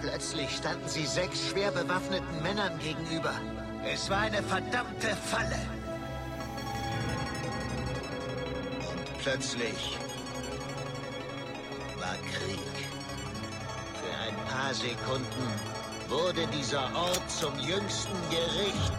Plötzlich standen sie sechs schwer bewaffneten Männern gegenüber. Es war eine verdammte Falle. Und plötzlich war Krieg. Für ein paar Sekunden wurde dieser Ort zum jüngsten Gericht